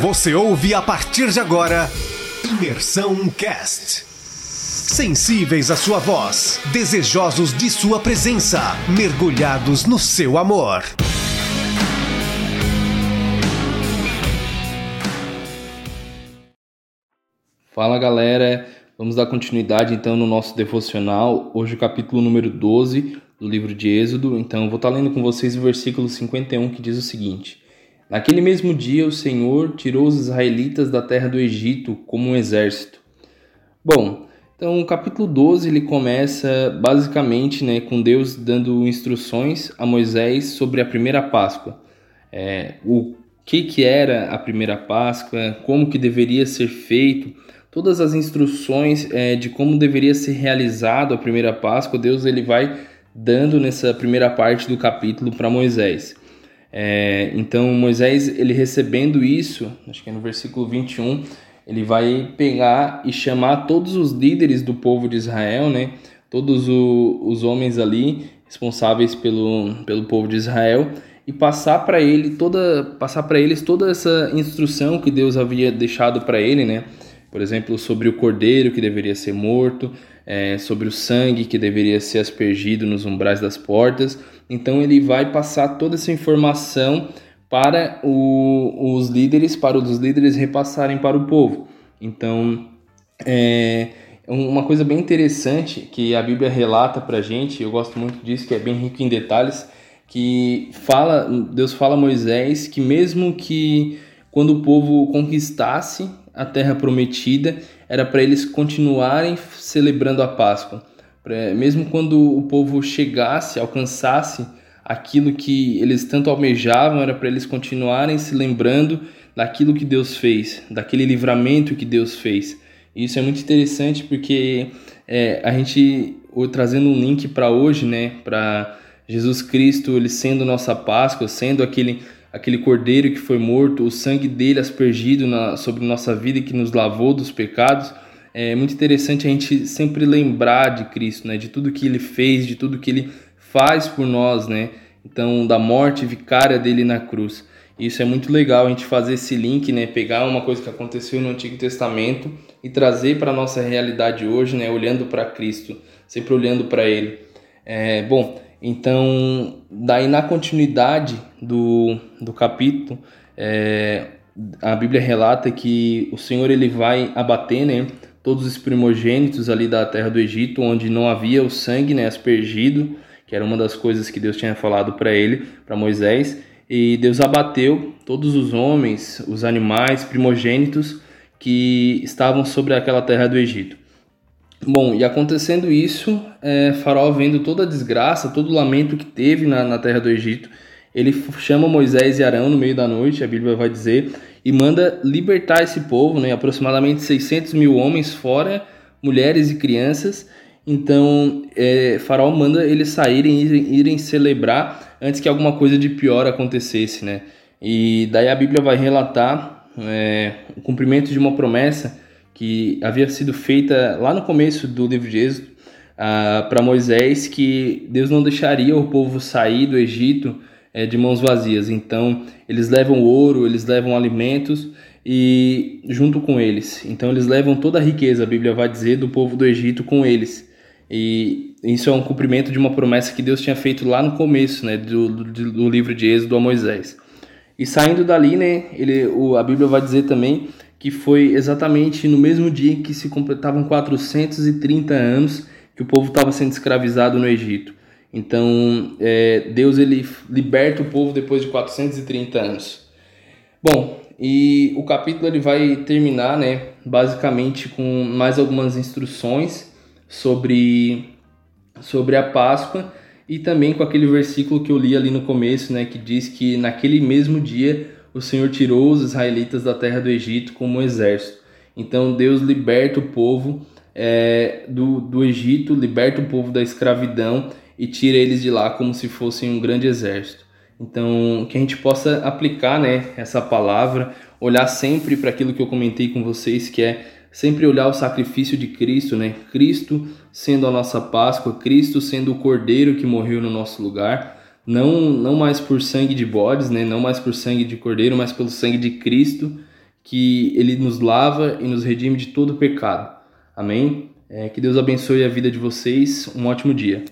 Você ouve a partir de agora Imersão Cast. Sensíveis à sua voz, desejosos de sua presença, mergulhados no seu amor. Fala galera, vamos dar continuidade então no nosso devocional. Hoje o capítulo número 12 do livro de Êxodo. Então vou estar lendo com vocês o versículo 51 que diz o seguinte: Naquele mesmo dia o Senhor tirou os israelitas da terra do Egito como um exército. Bom, então o capítulo 12 ele começa basicamente né, com Deus dando instruções a Moisés sobre a primeira Páscoa. É, o que, que era a primeira Páscoa, como que deveria ser feito, todas as instruções é, de como deveria ser realizado a primeira Páscoa, Deus ele vai dando nessa primeira parte do capítulo para Moisés. É, então Moisés, ele recebendo isso, acho que é no versículo 21, ele vai pegar e chamar todos os líderes do povo de Israel, né? Todos o, os homens ali responsáveis pelo, pelo povo de Israel e passar para ele toda passar para eles toda essa instrução que Deus havia deixado para ele, né? Por exemplo, sobre o cordeiro que deveria ser morto, é, sobre o sangue que deveria ser aspergido nos umbrais das portas. Então ele vai passar toda essa informação para o, os líderes, para os líderes repassarem para o povo. Então é uma coisa bem interessante que a Bíblia relata para gente, eu gosto muito disso, que é bem rico em detalhes, que fala, Deus fala a Moisés que mesmo que quando o povo conquistasse a terra prometida, era para eles continuarem celebrando a Páscoa. Pra, mesmo quando o povo chegasse, alcançasse aquilo que eles tanto almejavam, era para eles continuarem se lembrando daquilo que Deus fez, daquele livramento que Deus fez. E isso é muito interessante porque é, a gente, trazendo um link para hoje, né, para Jesus Cristo, ele sendo nossa Páscoa, sendo aquele aquele cordeiro que foi morto, o sangue dele aspergido na, sobre nossa vida e que nos lavou dos pecados. É muito interessante a gente sempre lembrar de Cristo, né? De tudo que ele fez, de tudo que ele faz por nós, né? Então, da morte vicária dele na cruz. Isso é muito legal a gente fazer esse link, né? Pegar uma coisa que aconteceu no Antigo Testamento e trazer para a nossa realidade hoje, né? Olhando para Cristo, sempre olhando para Ele. É, bom, então, daí na continuidade do, do capítulo, é, a Bíblia relata que o Senhor ele vai abater né, todos os primogênitos ali da terra do Egito, onde não havia o sangue né, aspergido, que era uma das coisas que Deus tinha falado para ele, para Moisés. E Deus abateu todos os homens, os animais primogênitos que estavam sobre aquela terra do Egito. Bom, e acontecendo isso, é, Faraó vendo toda a desgraça, todo o lamento que teve na, na terra do Egito, ele chama Moisés e Arão no meio da noite, a Bíblia vai dizer, e manda libertar esse povo, né, aproximadamente 600 mil homens, fora mulheres e crianças. Então, é, Faraó manda eles saírem e irem, celebrar antes que alguma coisa de pior acontecesse, né? E daí a Bíblia vai relatar é, o cumprimento de uma promessa que havia sido feita lá no começo do livro de Êxodo uh, para Moisés que Deus não deixaria o povo sair do Egito é, de mãos vazias. Então eles levam ouro, eles levam alimentos e junto com eles. Então eles levam toda a riqueza, a Bíblia vai dizer, do povo do Egito com eles. E isso é um cumprimento de uma promessa que Deus tinha feito lá no começo, né, do, do, do livro de Êxodo a Moisés. E saindo dali, né, ele, o, a Bíblia vai dizer também que foi exatamente no mesmo dia que se completavam 430 anos que o povo estava sendo escravizado no Egito. Então, é, Deus ele liberta o povo depois de 430 anos. Bom, e o capítulo ele vai terminar, né, basicamente com mais algumas instruções sobre sobre a Páscoa e também com aquele versículo que eu li ali no começo, né, que diz que naquele mesmo dia o Senhor tirou os israelitas da terra do Egito como um exército. Então Deus liberta o povo é, do, do Egito, liberta o povo da escravidão e tira eles de lá como se fossem um grande exército. Então, que a gente possa aplicar né, essa palavra, olhar sempre para aquilo que eu comentei com vocês, que é sempre olhar o sacrifício de Cristo, né? Cristo sendo a nossa Páscoa, Cristo sendo o Cordeiro que morreu no nosso lugar não, não mais por sangue de bodes, né? não mais por sangue de cordeiro, mas pelo sangue de Cristo, que Ele nos lava e nos redime de todo pecado. Amém? É, que Deus abençoe a vida de vocês. Um ótimo dia.